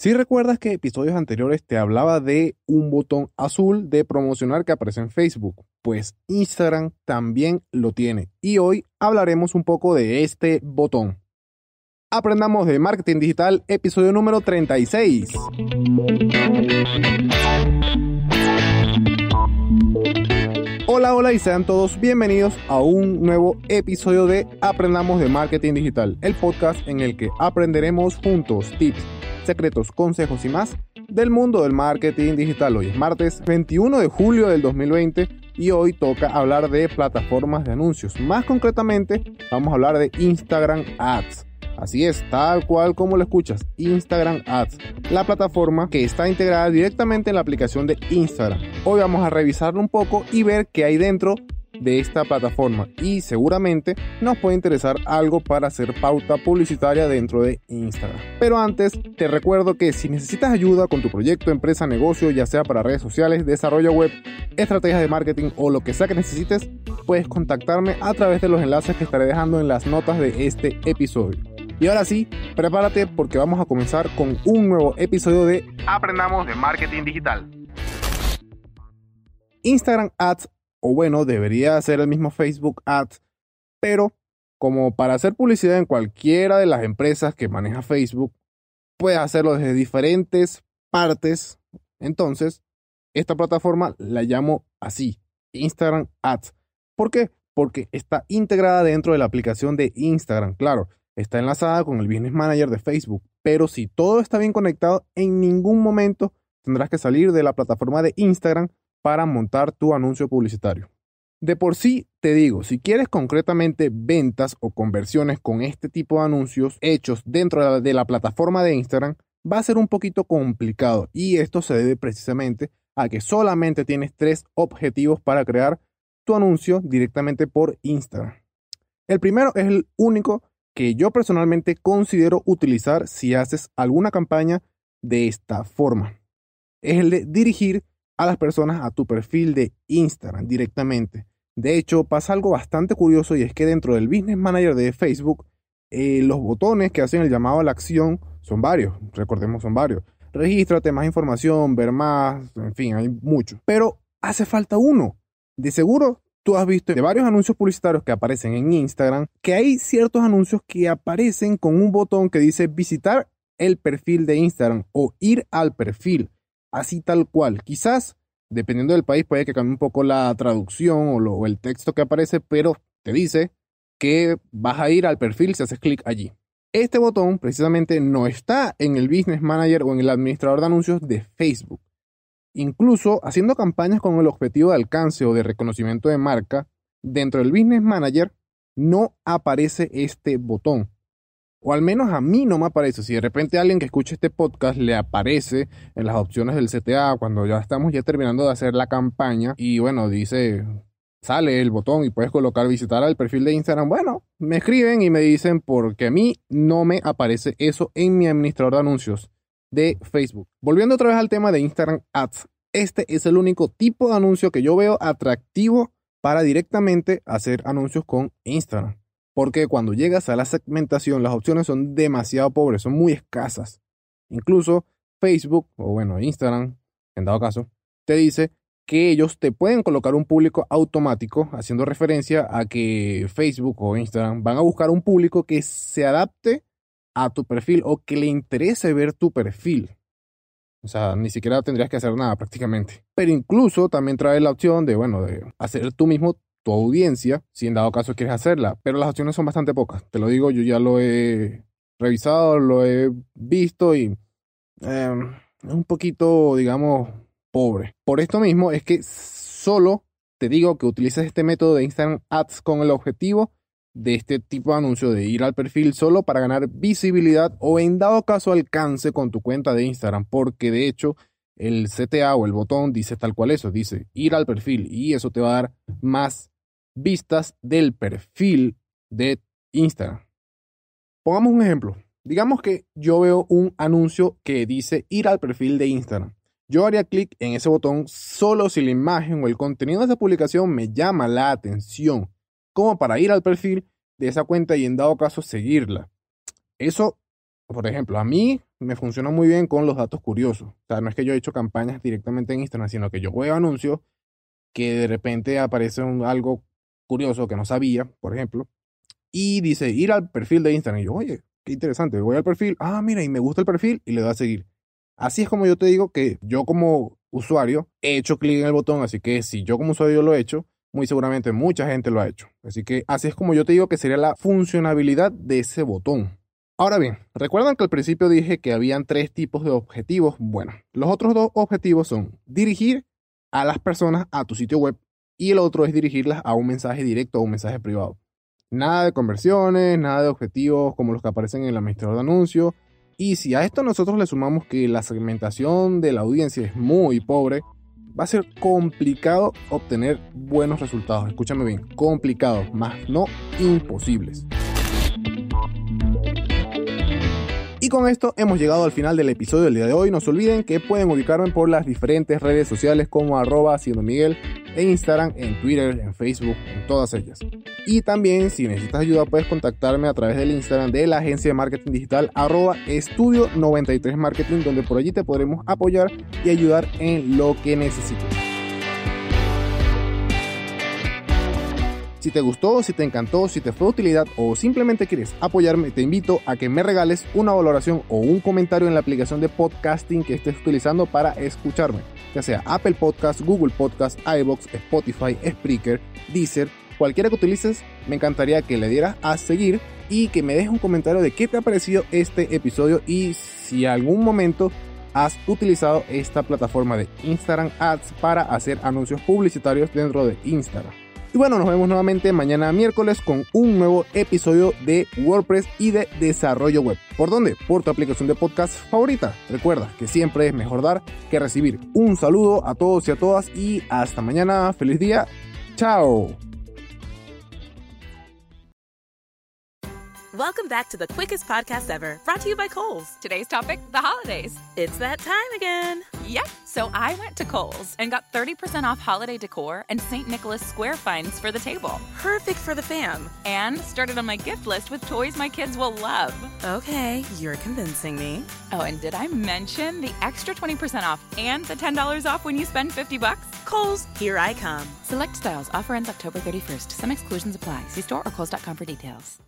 Si recuerdas que episodios anteriores te hablaba de un botón azul de promocionar que aparece en Facebook, pues Instagram también lo tiene. Y hoy hablaremos un poco de este botón. Aprendamos de marketing digital, episodio número 36. Hola, hola y sean todos bienvenidos a un nuevo episodio de Aprendamos de Marketing Digital, el podcast en el que aprenderemos juntos tips, secretos, consejos y más del mundo del marketing digital. Hoy es martes 21 de julio del 2020 y hoy toca hablar de plataformas de anuncios. Más concretamente, vamos a hablar de Instagram Ads. Así es, tal cual como lo escuchas, Instagram Ads, la plataforma que está integrada directamente en la aplicación de Instagram. Hoy vamos a revisarlo un poco y ver qué hay dentro de esta plataforma y seguramente nos puede interesar algo para hacer pauta publicitaria dentro de Instagram. Pero antes te recuerdo que si necesitas ayuda con tu proyecto, empresa, negocio, ya sea para redes sociales, desarrollo web, estrategias de marketing o lo que sea que necesites, puedes contactarme a través de los enlaces que estaré dejando en las notas de este episodio. Y ahora sí, prepárate porque vamos a comenzar con un nuevo episodio de Aprendamos de Marketing Digital. Instagram Ads, o bueno, debería ser el mismo Facebook Ads, pero como para hacer publicidad en cualquiera de las empresas que maneja Facebook, puedes hacerlo desde diferentes partes. Entonces, esta plataforma la llamo así, Instagram Ads. ¿Por qué? Porque está integrada dentro de la aplicación de Instagram. Claro, está enlazada con el Business Manager de Facebook, pero si todo está bien conectado, en ningún momento tendrás que salir de la plataforma de Instagram para montar tu anuncio publicitario. De por sí, te digo, si quieres concretamente ventas o conversiones con este tipo de anuncios hechos dentro de la plataforma de Instagram, va a ser un poquito complicado y esto se debe precisamente a que solamente tienes tres objetivos para crear tu anuncio directamente por Instagram. El primero es el único que yo personalmente considero utilizar si haces alguna campaña de esta forma. Es el de dirigir a las personas a tu perfil de Instagram directamente. De hecho, pasa algo bastante curioso y es que dentro del Business Manager de Facebook, eh, los botones que hacen el llamado a la acción son varios, recordemos son varios. Regístrate, más información, ver más, en fin, hay mucho. Pero hace falta uno. De seguro tú has visto de varios anuncios publicitarios que aparecen en Instagram que hay ciertos anuncios que aparecen con un botón que dice visitar el perfil de Instagram o ir al perfil, así tal cual. Quizás, dependiendo del país, puede que cambie un poco la traducción o, el texto que aparece, pero te dice que vas a ir al perfil si haces clic allí. Este botón precisamente no está en el Business Manager o en el administrador de anuncios de Facebook. Incluso haciendo campañas con el objetivo de alcance o de reconocimiento de marca, dentro del Business Manager no aparece este botón. O al menos a mí no me aparece. Si de repente alguien que escuche este podcast le aparece en las opciones del CTA cuando ya estamos ya terminando de hacer la campaña y bueno, dice, sale el botón y puedes colocar visitar al perfil de Instagram. Bueno, me escriben y me dicen porque a mí no me aparece eso en mi administrador de anuncios de Facebook. Volviendo otra vez al tema de Instagram Ads, este es el único tipo de anuncio que yo veo atractivo para directamente hacer anuncios con Instagram. Porque cuando llegas a la segmentación, las opciones son demasiado pobres, son muy escasas. Incluso Facebook, o bueno, Instagram, en dado caso, te dice que ellos te pueden colocar un público automático, haciendo referencia a que Facebook o Instagram van a buscar un público que se adapte a tu perfil o que le interese ver tu perfil. O sea, ni siquiera tendrías que hacer nada prácticamente. Pero incluso también trae la opción de, bueno, de hacer tú mismo tu audiencia, si en dado caso quieres hacerla. Pero las opciones son bastante pocas. Te lo digo, yo ya lo he revisado, lo he visto y em, es un poquito, digamos, pobre. Por esto mismo es que solo te digo que utilices este método de Instagram Ads con el objetivo de este tipo de anuncio de ir al perfil solo para ganar visibilidad o en dado caso alcance con tu cuenta de Instagram, porque de hecho el CTA o el botón dice tal cual eso, dice ir al perfil y eso te va a dar más vistas del perfil de Instagram. Pongamos un ejemplo. Digamos que yo veo un anuncio que dice ir al perfil de Instagram. Yo haría clic en ese botón solo si la imagen o el contenido de esa publicación me llama la atención como para ir al perfil de esa cuenta y en dado caso seguirla. Eso por ejemplo, a mí me funciona muy bien con los datos curiosos. O sea, no es que yo he hecho campañas directamente en Instagram, sino que yo veo anuncios que de repente aparece algo curioso que no sabía, por ejemplo, y dice ir al perfil de Instagram. Y yo, oye, qué interesante, voy al perfil, ah, mira, y me gusta el perfil y le doy a seguir. Así es como yo te digo que yo como usuario he hecho clic en el botón, así que si yo como usuario lo he hecho, muy seguramente mucha gente lo ha hecho. Así que así es como yo te digo que sería la funcionabilidad de ese botón. Ahora bien, recuerdan que al principio dije que habían tres tipos de objetivos. Bueno, los otros dos objetivos son dirigir a las personas a tu sitio web y el otro es dirigirlas a un mensaje directo o un mensaje privado. Nada de conversiones, nada de objetivos como los que aparecen en el administrador de anuncios. Y si a esto nosotros le sumamos que la segmentación de la audiencia es muy pobre, va a ser complicado obtener buenos resultados. Escúchame bien, complicados, más no imposibles. Y con esto hemos llegado al final del episodio del día de hoy. No se olviden que pueden ubicarme por las diferentes redes sociales como arroba siendo Miguel en Instagram, en Twitter, en Facebook, en todas ellas. Y también si necesitas ayuda puedes contactarme a través del Instagram de la agencia de marketing digital arroba estudio 93 marketing donde por allí te podremos apoyar y ayudar en lo que necesites. Si te gustó, si te encantó, si te fue de utilidad o simplemente quieres apoyarme, te invito a que me regales una valoración o un comentario en la aplicación de podcasting que estés utilizando para escucharme, ya sea Apple Podcast, Google Podcast, iBox, Spotify, Spreaker, Deezer, cualquiera que utilices, me encantaría que le dieras a seguir y que me dejes un comentario de qué te ha parecido este episodio y si algún momento has utilizado esta plataforma de Instagram Ads para hacer anuncios publicitarios dentro de Instagram. Y bueno, nos vemos nuevamente mañana miércoles con un nuevo episodio de WordPress y de desarrollo web. ¿Por dónde? Por tu aplicación de podcast favorita. Recuerda que siempre es mejor dar que recibir. Un saludo a todos y a todas y hasta mañana. Feliz día. Chao. Welcome back to the quickest podcast ever, brought to you by Kohl's. Today's topic the holidays. It's that time again. Yep. So I went to Kohl's and got 30% off holiday decor and St. Nicholas Square finds for the table. Perfect for the fam. And started on my gift list with toys my kids will love. Okay, you're convincing me. Oh, and did I mention the extra 20% off and the $10 off when you spend 50 bucks? Kohl's, here I come. Select styles. Offer ends October 31st. Some exclusions apply. See store or kohls.com for details.